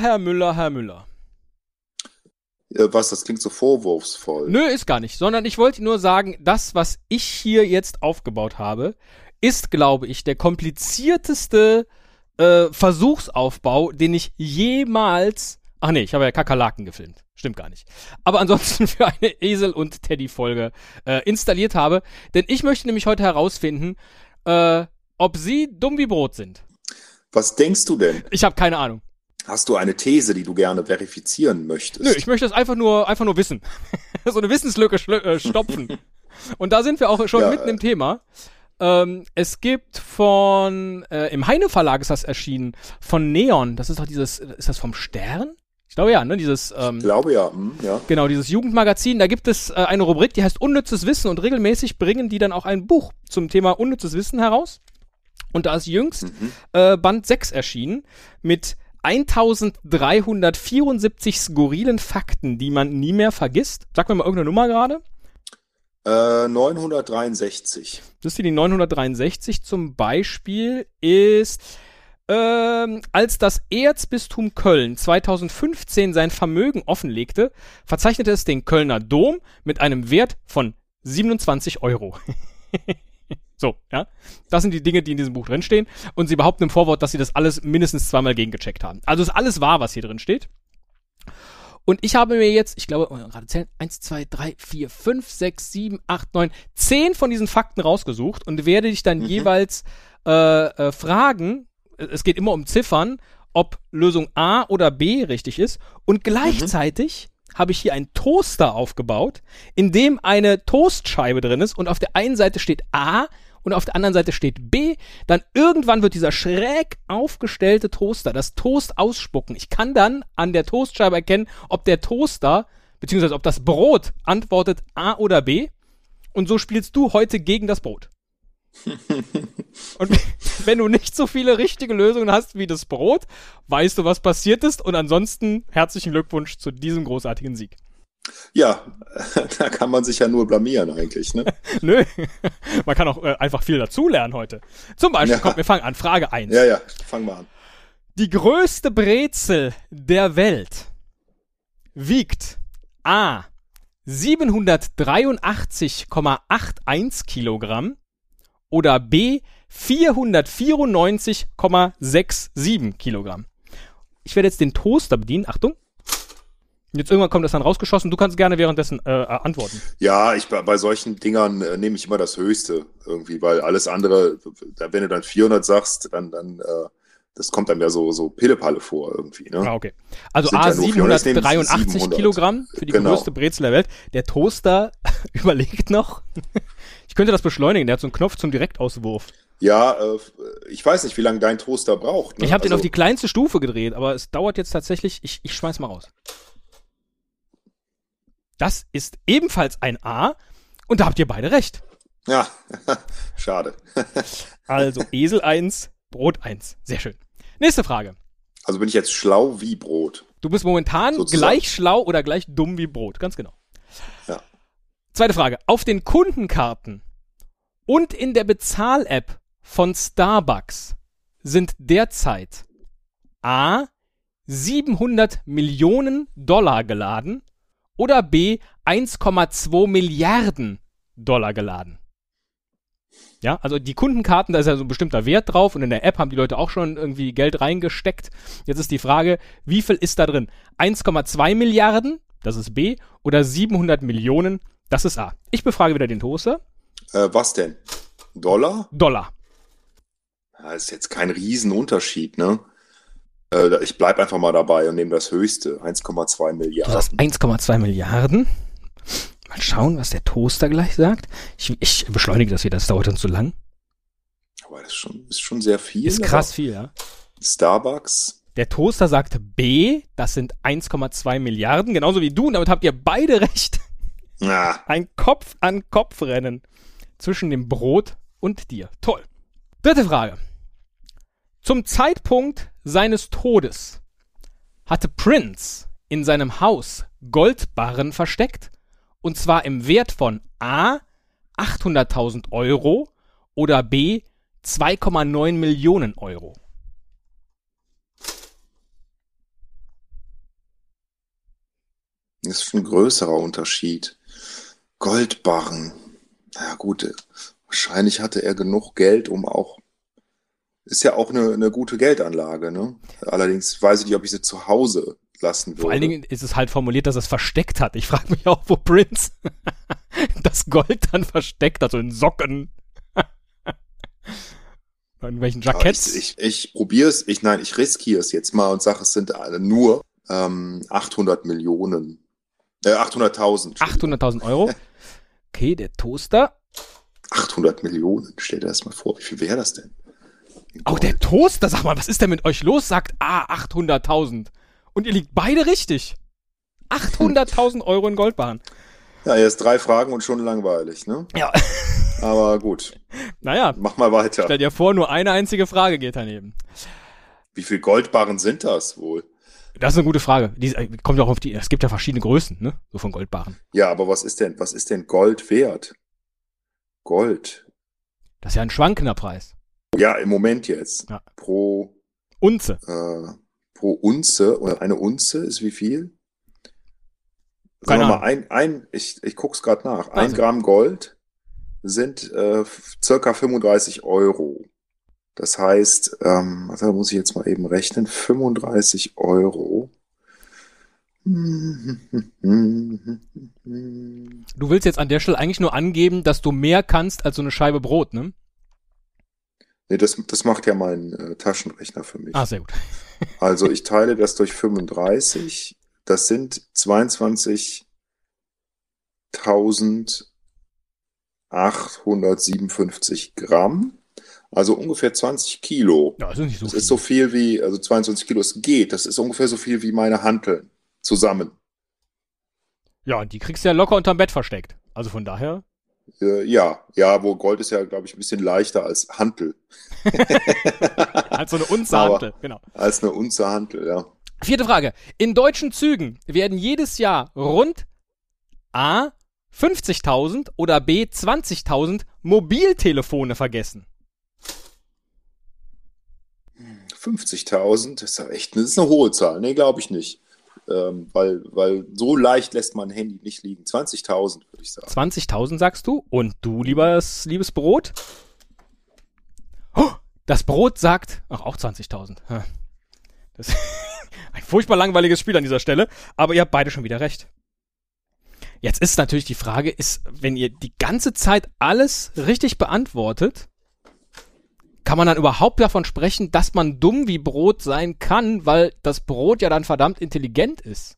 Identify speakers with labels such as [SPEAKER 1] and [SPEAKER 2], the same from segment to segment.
[SPEAKER 1] Herr Müller, Herr Müller,
[SPEAKER 2] was, das klingt so vorwurfsvoll.
[SPEAKER 1] Nö, ist gar nicht, sondern ich wollte nur sagen, das, was ich hier jetzt aufgebaut habe, ist, glaube ich, der komplizierteste äh, Versuchsaufbau, den ich jemals. Ach nee, ich habe ja Kakerlaken gefilmt. Stimmt gar nicht. Aber ansonsten für eine Esel- und Teddy-Folge äh, installiert habe. Denn ich möchte nämlich heute herausfinden, äh, ob sie dumm wie Brot sind.
[SPEAKER 2] Was denkst du denn?
[SPEAKER 1] Ich habe keine Ahnung.
[SPEAKER 2] Hast du eine These, die du gerne verifizieren möchtest?
[SPEAKER 1] Nö, ich möchte es einfach nur, einfach nur wissen. so eine Wissenslücke äh, stopfen. Und da sind wir auch schon ja, mitten im Thema. Ähm, es gibt von, äh, im Heine Verlag ist das erschienen, von Neon. Das ist doch dieses, ist das vom Stern? Ich glaube ja, ne? Dieses,
[SPEAKER 2] ähm, ich glaube ja, hm, ja.
[SPEAKER 1] Genau, dieses Jugendmagazin. Da gibt es äh, eine Rubrik, die heißt Unnützes Wissen und regelmäßig bringen die dann auch ein Buch zum Thema Unnützes Wissen heraus. Und da ist jüngst mhm. äh, Band 6 erschienen mit 1374 skurrilen Fakten, die man nie mehr vergisst. Sag mir mal irgendeine Nummer gerade.
[SPEAKER 2] Äh, 963.
[SPEAKER 1] Das ist die 963 zum Beispiel ist, ähm, als das Erzbistum Köln 2015 sein Vermögen offenlegte, verzeichnete es den Kölner Dom mit einem Wert von 27 Euro. So, ja. Das sind die Dinge, die in diesem Buch drinstehen. Und sie behaupten im Vorwort, dass sie das alles mindestens zweimal gegengecheckt haben. Also ist alles wahr, was hier drin steht. Und ich habe mir jetzt, ich glaube, oh, gerade zählen, eins, zwei, drei, vier, fünf, sechs, sieben, acht, neun, zehn von diesen Fakten rausgesucht und werde dich dann mhm. jeweils äh, äh, fragen, es geht immer um Ziffern, ob Lösung A oder B richtig ist. Und mhm. gleichzeitig habe ich hier einen Toaster aufgebaut, in dem eine Toastscheibe drin ist und auf der einen Seite steht A und auf der anderen Seite steht B, dann irgendwann wird dieser schräg aufgestellte Toaster das Toast ausspucken. Ich kann dann an der Toastscheibe erkennen, ob der Toaster, beziehungsweise ob das Brot antwortet A oder B. Und so spielst du heute gegen das Brot. und wenn du nicht so viele richtige Lösungen hast wie das Brot, weißt du, was passiert ist. Und ansonsten herzlichen Glückwunsch zu diesem großartigen Sieg.
[SPEAKER 2] Ja, da kann man sich ja nur blamieren eigentlich, ne?
[SPEAKER 1] Nö, man kann auch äh, einfach viel dazulernen heute. Zum Beispiel, ja. kommt, wir fangen an, Frage 1.
[SPEAKER 2] Ja, ja, fangen wir an.
[SPEAKER 1] Die größte Brezel der Welt wiegt A 783,81 Kilogramm oder B 494,67 Kilogramm. Ich werde jetzt den Toaster bedienen. Achtung. Jetzt irgendwann kommt das dann rausgeschossen. Du kannst gerne währenddessen äh, antworten.
[SPEAKER 2] Ja, ich bei solchen Dingern äh, nehme ich immer das Höchste irgendwie, weil alles andere, wenn du dann 400 sagst, dann dann äh, das kommt dann ja so so Pillepalle vor irgendwie. Ne?
[SPEAKER 1] Ah, okay. Also A ja 783 Kilogramm für die genau. größte Brezel der Welt. Der Toaster überlegt noch. ich könnte das beschleunigen. Der hat so einen Knopf zum Direktauswurf.
[SPEAKER 2] Ja, äh, ich weiß nicht, wie lange dein Toaster braucht.
[SPEAKER 1] Ne? Ich habe also, den auf die kleinste Stufe gedreht, aber es dauert jetzt tatsächlich. Ich, ich schmeiß mal raus. Das ist ebenfalls ein A und da habt ihr beide recht.
[SPEAKER 2] Ja, schade.
[SPEAKER 1] also Esel 1, Brot 1. Sehr schön. Nächste Frage.
[SPEAKER 2] Also bin ich jetzt schlau wie Brot.
[SPEAKER 1] Du bist momentan sozusagen. gleich schlau oder gleich dumm wie Brot, ganz genau.
[SPEAKER 2] Ja.
[SPEAKER 1] Zweite Frage. Auf den Kundenkarten und in der Bezahl-App von Starbucks sind derzeit A 700 Millionen Dollar geladen oder B 1,2 Milliarden Dollar geladen. Ja, also die Kundenkarten, da ist ja so ein bestimmter Wert drauf und in der App haben die Leute auch schon irgendwie Geld reingesteckt. Jetzt ist die Frage, wie viel ist da drin? 1,2 Milliarden, das ist B, oder 700 Millionen, das ist A. Ich befrage wieder den Toaster.
[SPEAKER 2] Äh, was denn? Dollar?
[SPEAKER 1] Dollar.
[SPEAKER 2] Das ist jetzt kein Riesenunterschied, ne? Äh, ich bleibe einfach mal dabei und nehme das höchste, 1,2 Milliarden.
[SPEAKER 1] Du hast 1,2 Milliarden? Mal schauen, was der Toaster gleich sagt. Ich, ich beschleunige das wieder, das dauert dann zu lang.
[SPEAKER 2] Aber das ist schon, ist schon sehr viel.
[SPEAKER 1] Ist krass viel, ja.
[SPEAKER 2] Starbucks.
[SPEAKER 1] Der Toaster sagt B, das sind 1,2 Milliarden, genauso wie du, und damit habt ihr beide recht.
[SPEAKER 2] Ah.
[SPEAKER 1] Ein Kopf-an-Kopf-Rennen zwischen dem Brot und dir. Toll. Dritte Frage. Zum Zeitpunkt seines Todes hatte Prince in seinem Haus Goldbarren versteckt, und zwar im Wert von A 800.000 Euro oder B 2,9 Millionen Euro.
[SPEAKER 2] Das ist ein größerer Unterschied. Goldbarren. Na ja, gut, wahrscheinlich hatte er genug Geld, um auch ist ja auch eine, eine gute Geldanlage, ne? Allerdings weiß ich nicht, ob ich sie zu Hause lassen würde.
[SPEAKER 1] Vor allen Dingen ist es halt formuliert, dass er es versteckt hat. Ich frage mich auch, wo Prince das Gold dann versteckt hat, so in Socken. in welchen Jacketts?
[SPEAKER 2] Ich, ich, ich probiere es, ich, nein, ich riskiere es jetzt mal und sage, es sind nur ähm, 800 Millionen. Äh, 800.000.
[SPEAKER 1] 800.000 Euro. Okay, der Toaster.
[SPEAKER 2] 800 Millionen, stell dir das mal vor, wie viel wäre das denn?
[SPEAKER 1] Auch der Toaster, sag mal, was ist denn mit euch los? Sagt, ah, 800.000. Und ihr liegt beide richtig. 800.000 Euro in Goldbahn.
[SPEAKER 2] Ja, jetzt drei Fragen und schon langweilig, ne?
[SPEAKER 1] Ja.
[SPEAKER 2] Aber gut.
[SPEAKER 1] Naja.
[SPEAKER 2] Mach mal weiter.
[SPEAKER 1] Stell dir vor, nur eine einzige Frage geht daneben.
[SPEAKER 2] Wie viel Goldbarren sind das wohl?
[SPEAKER 1] Das ist eine gute Frage. Die äh, kommt auch auf die, es gibt ja verschiedene Größen, ne? So von Goldbarren.
[SPEAKER 2] Ja, aber was ist denn, was ist denn Gold wert? Gold.
[SPEAKER 1] Das ist ja ein schwankender Preis.
[SPEAKER 2] Ja, im Moment jetzt.
[SPEAKER 1] Ja.
[SPEAKER 2] Pro,
[SPEAKER 1] Unze.
[SPEAKER 2] äh, pro Unze oder eine Unze ist wie viel? Sagen wir mal, ein, ein, ich, ich guck's gerade nach. Ein
[SPEAKER 1] Also.
[SPEAKER 2] Gramm Gold sind äh, circa 35 Euro. Das heißt, ähm, da muss ich jetzt mal eben rechnen, 35 Euro.
[SPEAKER 1] Du willst jetzt an der Stelle eigentlich nur angeben, dass du mehr kannst als so eine Scheibe Brot, ne?
[SPEAKER 2] Nee, das, das macht ja mein äh, Taschenrechner für mich.
[SPEAKER 1] Ah, sehr gut.
[SPEAKER 2] Also ich teile das durch 35. Das sind 22.857 Gramm. Also ungefähr 20 Kilo.
[SPEAKER 1] Ja, das ist nicht so
[SPEAKER 2] Das
[SPEAKER 1] viel.
[SPEAKER 2] ist so viel wie, also 22 Kilo, es geht. Das ist ungefähr so viel wie meine Hanteln zusammen.
[SPEAKER 1] Ja, und die kriegst du ja locker unterm Bett versteckt. Also von daher.
[SPEAKER 2] Äh, ja, ja, wo Gold ist ja, glaube ich, ein bisschen leichter als Hantel.
[SPEAKER 1] Als so eine Unze Hantel, genau.
[SPEAKER 2] Als eine Unze Hantel, ja.
[SPEAKER 1] Vierte Frage. In deutschen Zügen werden jedes Jahr rund A 50.000 oder B 20.000 Mobiltelefone vergessen.
[SPEAKER 2] 50.000, das ist echt, das ist eine hohe Zahl. Nee, glaube ich nicht. Ähm, weil, weil so leicht lässt man ein Handy nicht liegen. 20.000, würde ich sagen.
[SPEAKER 1] 20.000 sagst du? Und du, liebes, liebes Brot? Oh, das Brot sagt, ach, auch 20.000. Ha. Das ein furchtbar langweiliges Spiel an dieser Stelle, aber ihr habt beide schon wieder recht. Jetzt ist natürlich die Frage, ist, wenn ihr die ganze Zeit alles richtig beantwortet, kann man dann überhaupt davon sprechen, dass man dumm wie Brot sein kann, weil das Brot ja dann verdammt intelligent ist?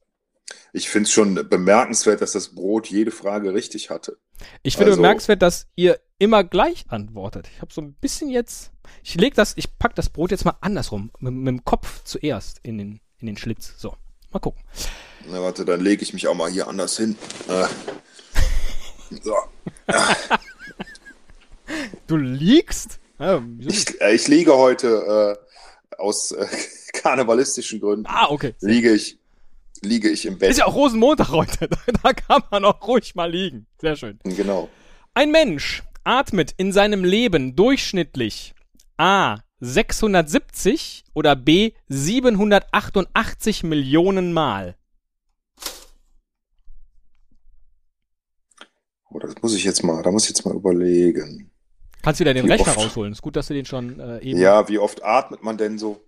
[SPEAKER 2] Ich finde es schon bemerkenswert, dass das Brot jede Frage richtig hatte.
[SPEAKER 1] Ich finde
[SPEAKER 2] Also-
[SPEAKER 1] bemerkenswert, dass ihr immer gleich antwortet. Ich habe so ein bisschen jetzt. Ich leg das, ich pack das Brot jetzt mal andersrum. Mit, mit dem Kopf zuerst in den, in den Schlitz. So, mal gucken.
[SPEAKER 2] Na warte, dann lege ich mich auch mal hier anders hin. Äh. So.
[SPEAKER 1] Du liegst? Ja?
[SPEAKER 2] Ich, äh, ich liege heute äh, aus äh, karnevalistischen Gründen.
[SPEAKER 1] ah, okay.
[SPEAKER 2] Liege ich, liege ich im Bett.
[SPEAKER 1] Ist ja auch Rosenmontag heute. Da, da kann man auch ruhig mal liegen. Sehr schön.
[SPEAKER 2] Genau.
[SPEAKER 1] Ein Mensch atmet in seinem Leben durchschnittlich A. 670 oder B. 788 Millionen Mal.
[SPEAKER 2] Oh, das muss ich jetzt mal, da muss ich jetzt mal überlegen.
[SPEAKER 1] Kannst wieder den
[SPEAKER 2] Wie
[SPEAKER 1] Rechner
[SPEAKER 2] oft?
[SPEAKER 1] rausholen. Ist gut, dass du den schon äh, eben.
[SPEAKER 2] Ja, wie oft atmet man denn so?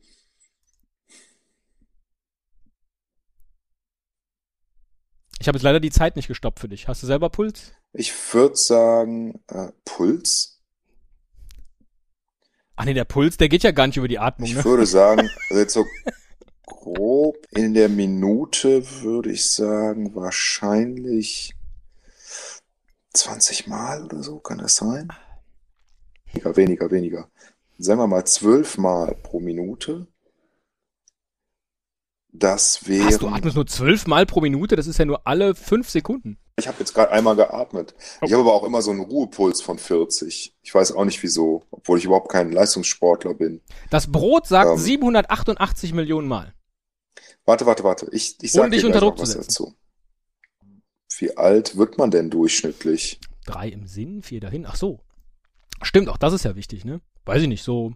[SPEAKER 1] Ich habe jetzt leider die Zeit nicht gestoppt für dich. Hast du selber Puls?
[SPEAKER 2] Ich würde sagen, äh, Puls.
[SPEAKER 1] Ach nee, der Puls, der geht ja gar nicht über die Atmung,
[SPEAKER 2] Ich
[SPEAKER 1] ne?
[SPEAKER 2] würde sagen, also jetzt so grob in der Minute würde ich sagen, wahrscheinlich 20 Mal oder so, kann das sein? Weniger, weniger, weniger. Sagen wir mal 12 Mal pro Minute. Das
[SPEAKER 1] Was, du
[SPEAKER 2] wäre.
[SPEAKER 1] atmest nur zwölf Mal pro Minute? Das ist ja nur alle fünf Sekunden.
[SPEAKER 2] Ich habe jetzt gerade einmal geatmet.
[SPEAKER 1] Oh.
[SPEAKER 2] Ich habe aber auch immer so einen Ruhepuls von 40. Ich weiß auch nicht wieso, obwohl ich überhaupt kein Leistungssportler bin.
[SPEAKER 1] Das Brot sagt
[SPEAKER 2] Ähm.
[SPEAKER 1] 788 Millionen Mal.
[SPEAKER 2] Warte, warte, warte. Ich, ich
[SPEAKER 1] Ohne
[SPEAKER 2] sag
[SPEAKER 1] dich unter Druck
[SPEAKER 2] was
[SPEAKER 1] zu setzen.
[SPEAKER 2] dazu. Wie alt wird man denn durchschnittlich?
[SPEAKER 1] Drei im Sinn, vier dahin. Ach so. Stimmt, auch das ist ja wichtig, ne? Weiß ich nicht, so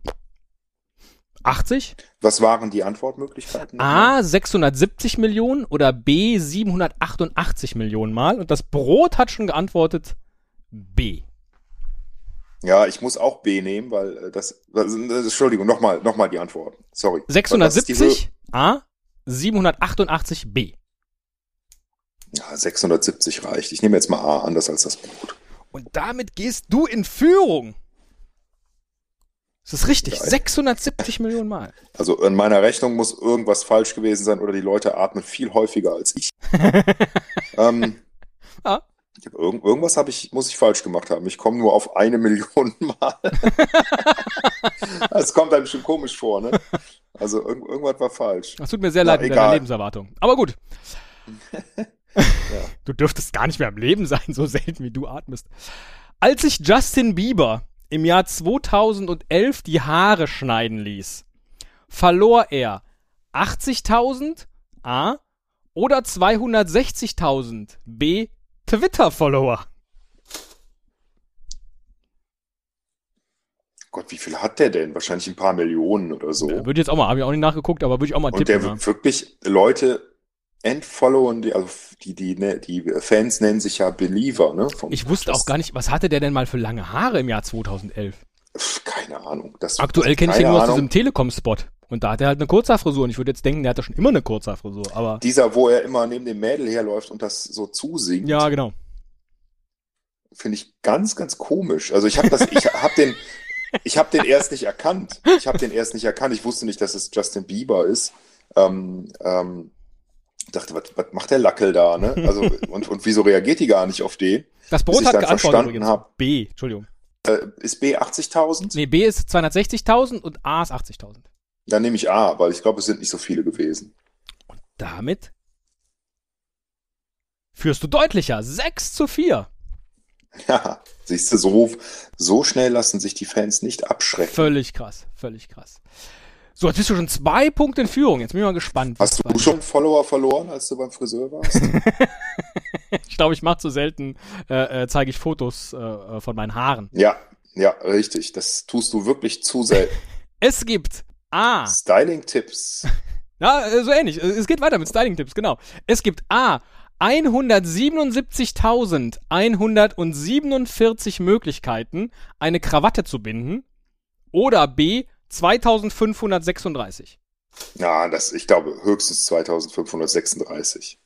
[SPEAKER 1] 80?
[SPEAKER 2] Was waren die Antwortmöglichkeiten?
[SPEAKER 1] A 670 Millionen oder B 788 Millionen Mal. Und das Brot hat schon geantwortet B.
[SPEAKER 2] Ja, ich muss auch B nehmen, weil äh, das, das Entschuldigung, nochmal noch mal die Antwort. Sorry. Was ist die Höhe?
[SPEAKER 1] 670 A 788 B.
[SPEAKER 2] Ja, 670 reicht. Ich nehme jetzt mal A, anders als das Brot.
[SPEAKER 1] Und damit gehst du in Führung. Das ist richtig. Geil. 670 Millionen Mal.
[SPEAKER 2] Also in meiner Rechnung muss irgendwas falsch gewesen sein oder die Leute atmen viel häufiger als ich. ähm, ah. ich hab irgend, irgendwas habe ich, muss ich falsch gemacht haben. Ich komme nur auf eine Million Mal. das kommt einem schon komisch vor, ne? Also irgend, irgendwas war falsch.
[SPEAKER 1] Das tut mir sehr Na, leid mit deiner Lebenserwartung. Aber gut. ja. Du dürftest gar nicht mehr am Leben sein, so selten wie du atmest. Als sich Justin Bieber im Jahr 2011 die Haare schneiden ließ, verlor er 80.000 A oder 260.000 B Twitter-Follower.
[SPEAKER 2] Gott, wie viel hat der denn? Wahrscheinlich ein paar Millionen oder so.
[SPEAKER 1] Ja, würde jetzt auch mal, habe ich auch nicht nachgeguckt, aber würde ich auch mal
[SPEAKER 2] Und tippen. Und der ja. wirklich Leute entfollowen, die, also die, die, ne, die Fans nennen sich ja Believer, ne?
[SPEAKER 1] Ich wusste auch gar nicht, was hatte der denn mal für lange Haare im Jahr 2011?
[SPEAKER 2] Keine Ahnung. Das,
[SPEAKER 1] Aktuell kenne ich ihn nur aus diesem Telekom-Spot. Und da hat er halt eine Kurzhaarfrisur. Und ich würde jetzt denken, der hat ja schon immer eine Kurzhaarfrisur. Aber
[SPEAKER 2] Dieser, wo er immer neben dem Mädel herläuft und das so zusingt.
[SPEAKER 1] Ja, genau.
[SPEAKER 2] Finde ich ganz, ganz komisch. Also ich habe das, ich habe den, ich habe den erst nicht erkannt. Ich habe den erst nicht erkannt. Ich wusste nicht, dass es Justin Bieber ist. Ähm, ähm, dachte, was, was macht der Lackel da, ne? Also, und, und wieso reagiert die gar nicht auf D?
[SPEAKER 1] Das Brot hat geantwortet übrigens. Hab, B, Entschuldigung.
[SPEAKER 2] Äh, ist B 80.000?
[SPEAKER 1] Nee, B ist 260.000 und A ist 80.000.
[SPEAKER 2] Dann nehme ich A, weil ich glaube, es sind nicht so viele gewesen.
[SPEAKER 1] Und damit führst du deutlicher. 6 zu 4.
[SPEAKER 2] Ja, siehst du, so, so schnell lassen sich die Fans nicht abschrecken.
[SPEAKER 1] Völlig krass, völlig krass. So, jetzt bist du schon zwei Punkte in Führung. Jetzt bin ich mal gespannt.
[SPEAKER 2] Hast du schon Follower verloren, als du beim Friseur warst?
[SPEAKER 1] ich glaube, ich mache zu selten, äh, äh, zeige ich Fotos äh, äh, von meinen Haaren.
[SPEAKER 2] Ja, ja, richtig. Das tust du wirklich zu selten.
[SPEAKER 1] es gibt A.
[SPEAKER 2] Styling-Tipps.
[SPEAKER 1] ja, äh, so ähnlich. Es geht weiter mit Styling-Tipps, genau. Es gibt A. 177.147 Möglichkeiten, eine Krawatte zu binden. Oder B. 2536.
[SPEAKER 2] Ja, das, ich glaube, höchstens 2536.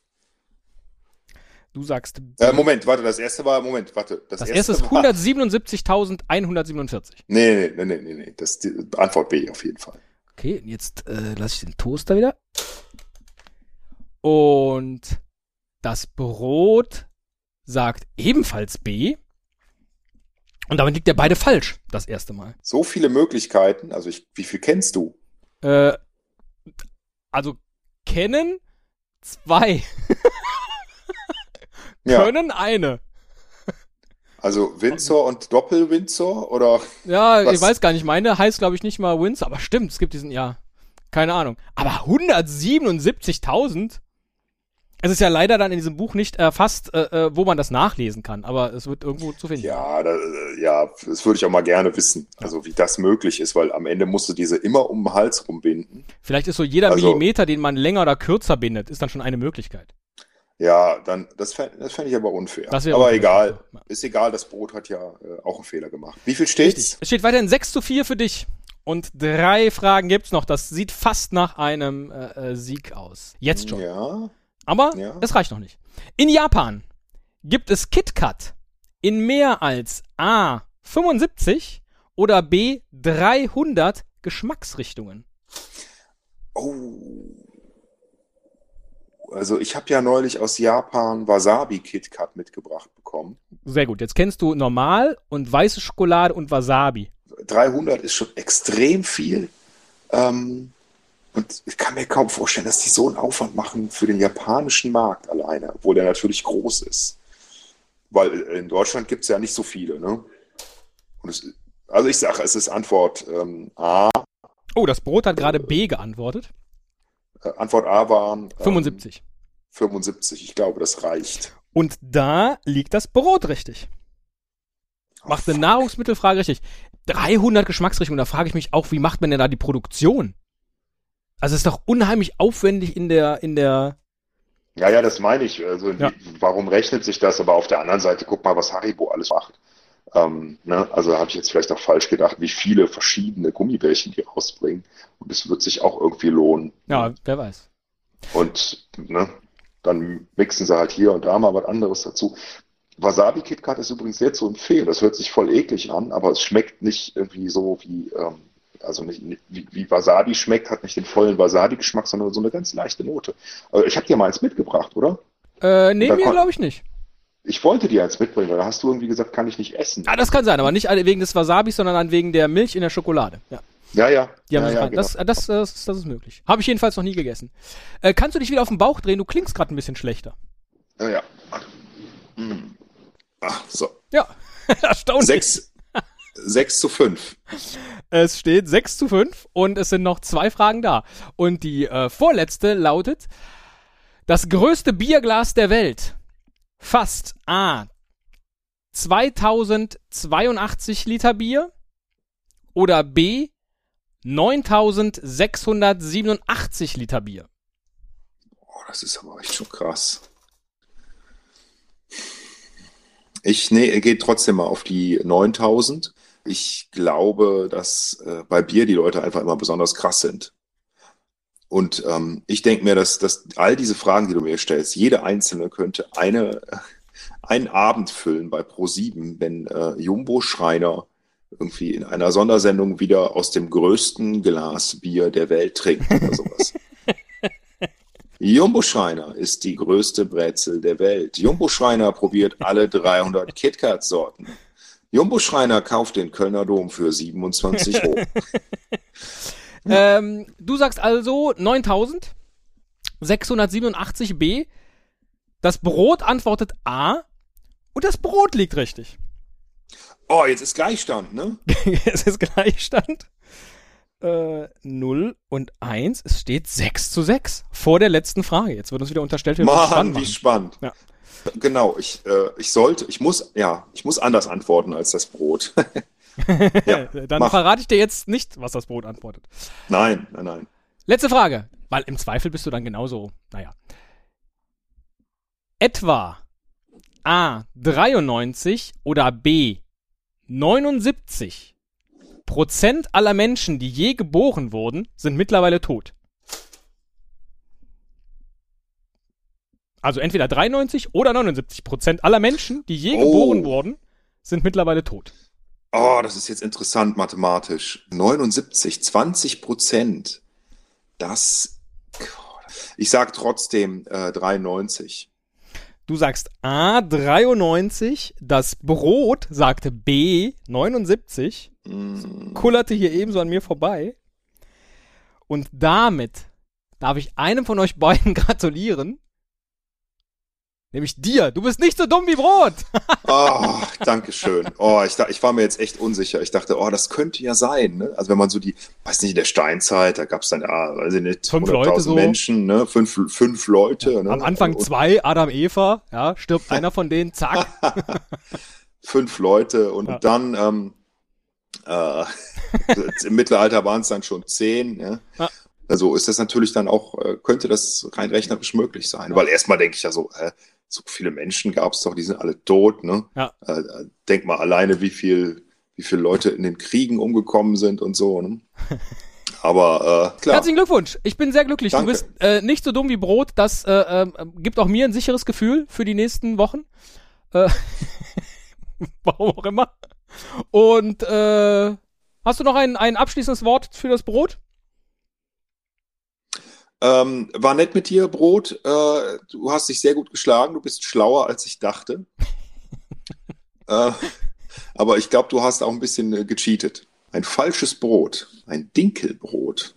[SPEAKER 1] Du sagst.
[SPEAKER 2] Äh, Moment, warte, das erste war, Moment, warte.
[SPEAKER 1] Das, das erste, erste ist 177.147.
[SPEAKER 2] Nee, nee, nee, nee, nee, das ist die Antwort B auf jeden Fall.
[SPEAKER 1] Okay, jetzt äh, lasse ich den Toaster wieder. Und das Brot sagt ebenfalls B. Und damit liegt er beide falsch, das erste Mal.
[SPEAKER 2] So viele Möglichkeiten. Also ich, wie viel kennst du?
[SPEAKER 1] Äh, also kennen zwei. Können ja. eine.
[SPEAKER 2] Also Windsor und Doppel-Windsor oder?
[SPEAKER 1] Ja, was? ich weiß gar nicht. Meine heißt glaube ich nicht mal Windsor, aber stimmt, es gibt diesen, ja, keine Ahnung. Aber 177.000? Es ist ja leider dann in diesem Buch nicht erfasst, äh, äh, wo man das nachlesen kann, aber es wird irgendwo zu finden.
[SPEAKER 2] Ja, da, ja, das würde ich auch mal gerne wissen, also wie das möglich ist, weil am Ende musst du diese immer um den Hals rumbinden.
[SPEAKER 1] Vielleicht ist so jeder also, Millimeter, den man länger oder kürzer bindet, ist dann schon eine Möglichkeit.
[SPEAKER 2] Ja, dann das fände das fänd ich aber unfair. aber egal, ja. ist egal, das Brot hat ja äh, auch einen Fehler gemacht. Wie viel steht's? Richtig.
[SPEAKER 1] Es steht weiterhin 6 zu 4 für dich. Und drei Fragen gibt's noch. Das sieht fast nach einem äh, äh Sieg aus. Jetzt schon.
[SPEAKER 2] Ja.
[SPEAKER 1] Aber ja. es reicht noch nicht. In Japan gibt es KitKat in mehr als A 75 oder B 300 Geschmacksrichtungen.
[SPEAKER 2] Oh. Also ich habe ja neulich aus Japan Wasabi KitKat mitgebracht bekommen.
[SPEAKER 1] Sehr gut. Jetzt kennst du normal und weiße Schokolade und Wasabi.
[SPEAKER 2] 300 ist schon extrem viel. Ähm, und ich kann mir kaum vorstellen, dass die so einen Aufwand machen für den japanischen Markt alleine, obwohl der natürlich groß ist. Weil in Deutschland gibt es ja nicht so viele. Ne? Es, also ich sage, es ist Antwort ähm, A.
[SPEAKER 1] Oh, das Brot hat gerade B geantwortet.
[SPEAKER 2] Äh, Antwort A waren
[SPEAKER 1] ähm, 75.
[SPEAKER 2] 75, ich glaube, das reicht.
[SPEAKER 1] Und da liegt das Brot richtig. macht eine Nahrungsmittelfrage richtig. 300 Geschmacksrichtungen, da frage ich mich auch, wie macht man denn da die Produktion? Also es ist doch unheimlich aufwendig in der, in der.
[SPEAKER 2] Ja, ja, das meine ich. Also
[SPEAKER 1] Ja.
[SPEAKER 2] wie, warum rechnet sich das? Aber auf der anderen Seite, guck mal, was Haribo alles macht. Ähm, ne? Also habe ich jetzt vielleicht auch falsch gedacht, wie viele verschiedene Gummibärchen die rausbringen. Und es wird sich auch irgendwie lohnen.
[SPEAKER 1] Ja, wer weiß.
[SPEAKER 2] Und ne, dann mixen sie halt hier und da mal was anderes dazu. Wasabi KitKat ist übrigens sehr zu empfehlen. Das hört sich voll eklig an, aber es schmeckt nicht irgendwie so wie, ähm, also nicht, nicht wie, wie Wasabi schmeckt, hat nicht den vollen Wasabi-Geschmack, sondern so eine ganz leichte Note. Ich habe dir mal eins mitgebracht, oder?
[SPEAKER 1] Äh, nee, mir glaube ich nicht.
[SPEAKER 2] Ich wollte dir eins mitbringen, weil da hast du irgendwie gesagt, kann ich nicht essen.
[SPEAKER 1] Ah, das kann sein, aber nicht wegen des Wasabis, sondern wegen der Milch in der Schokolade. Ja.
[SPEAKER 2] Ja, ja.
[SPEAKER 1] Die haben
[SPEAKER 2] ja, ja, genau.
[SPEAKER 1] das, äh, das, das, ist- das ist möglich. Habe ich jedenfalls noch nie gegessen. Äh, kannst du dich wieder auf den Bauch drehen? Du klingst gerade ein bisschen schlechter.
[SPEAKER 2] ja, ja. Hm. Ach, so.
[SPEAKER 1] Ja, erstaunlich.
[SPEAKER 2] Sechs, sechs zu fünf.
[SPEAKER 1] Es steht 6 zu 5 und es sind noch zwei Fragen da. Und die äh, vorletzte lautet: Das größte Bierglas der Welt fasst A. 2082 Liter Bier oder B. 9687 Liter Bier.
[SPEAKER 2] Oh, das ist aber echt schon krass. Ich nee, gehe trotzdem mal auf die 9000. Ich glaube, dass äh, bei Bier die Leute einfach immer besonders krass sind. Und ähm, ich denke mir, dass, dass all diese Fragen, die du mir stellst, jede einzelne könnte eine, einen Abend füllen bei Pro7, wenn äh, Jumbo Schreiner irgendwie in einer Sondersendung wieder aus dem größten Glas Bier der Welt trinkt oder sowas. Jumbo Schreiner ist die größte Brezel der Welt. Jumbo Schreiner probiert alle 300 KitKat-Sorten. Jumbo Schreiner kauft den Kölner Dom für 27 Euro.
[SPEAKER 1] Ähm, du sagst also 9687 B. Das Brot antwortet A. Und das Brot liegt richtig.
[SPEAKER 2] Oh, jetzt ist Gleichstand, ne?
[SPEAKER 1] es ist Gleichstand. Äh, 0 und 1. Es steht 6 zu 6 vor der letzten Frage. Jetzt wird uns wieder unterstellt, wir
[SPEAKER 2] Mann, wie spannend.
[SPEAKER 1] Ja.
[SPEAKER 2] Genau, ich, äh, ich sollte, ich muss, ja, ich muss anders antworten als das Brot. ja,
[SPEAKER 1] Dann
[SPEAKER 2] mach.
[SPEAKER 1] verrate ich dir jetzt nicht, was das Brot antwortet.
[SPEAKER 2] Nein, nein, nein.
[SPEAKER 1] Letzte Frage, weil im Zweifel bist du dann genauso, naja. Etwa A 93 oder B 79 Prozent aller Menschen, die je geboren wurden, sind mittlerweile tot. Also entweder 93 oder 79 Prozent aller Menschen, die je
[SPEAKER 2] Oh.
[SPEAKER 1] geboren wurden, sind mittlerweile tot.
[SPEAKER 2] Oh, das ist jetzt interessant mathematisch. 79, 20 Prozent. Das, ich sag trotzdem äh, 93.
[SPEAKER 1] Du sagst A 93, das Brot sagte B 79,
[SPEAKER 2] Mm,
[SPEAKER 1] kullerte hier ebenso an mir vorbei. Und damit darf ich einem von euch beiden gratulieren. Nämlich dir. Du bist nicht so dumm wie Brot.
[SPEAKER 2] Oh, danke schön. Oh, ich, ich war mir jetzt echt unsicher. Ich dachte, oh, das könnte ja sein. Ne? Also wenn man so die, weiß nicht, in der Steinzeit, da gab es dann, ja, weiß ich nicht,
[SPEAKER 1] Fünf Leute so.
[SPEAKER 2] Menschen, ne? fünf, fünf Leute. Ne?
[SPEAKER 1] Am Anfang
[SPEAKER 2] Und
[SPEAKER 1] zwei, Adam, Eva. Ja, stirbt einer von denen, zack.
[SPEAKER 2] Fünf Leute und
[SPEAKER 1] Ja.
[SPEAKER 2] dann ähm, äh, im Mittelalter waren es dann schon zehn. Ne?
[SPEAKER 1] Ja.
[SPEAKER 2] Also ist das natürlich dann auch, äh, könnte das rein rechnerisch möglich sein. Weil erstmal denke ich ja so, äh, so viele Menschen gab es doch, die sind alle tot. Ne?
[SPEAKER 1] Ja.
[SPEAKER 2] Äh, äh, denk mal alleine, wie viel, wie viele Leute in den Kriegen umgekommen sind und so. Ne? Aber äh, klar.
[SPEAKER 1] Herzlichen Glückwunsch. Ich bin sehr glücklich.
[SPEAKER 2] Danke.
[SPEAKER 1] Du bist äh, nicht so dumm wie Brot. Das äh, ähm, gibt auch mir ein sicheres Gefühl für die nächsten Wochen. Äh, warum auch immer. Und hast du noch ein, ein abschließendes Wort für das Brot?
[SPEAKER 2] Ähm, war nett mit dir, Brot. Äh, du hast dich sehr gut geschlagen. Du bist schlauer, als ich dachte. äh, aber ich glaube, du hast auch ein bisschen äh, gecheatet. Ein falsches Brot. Ein Dinkelbrot.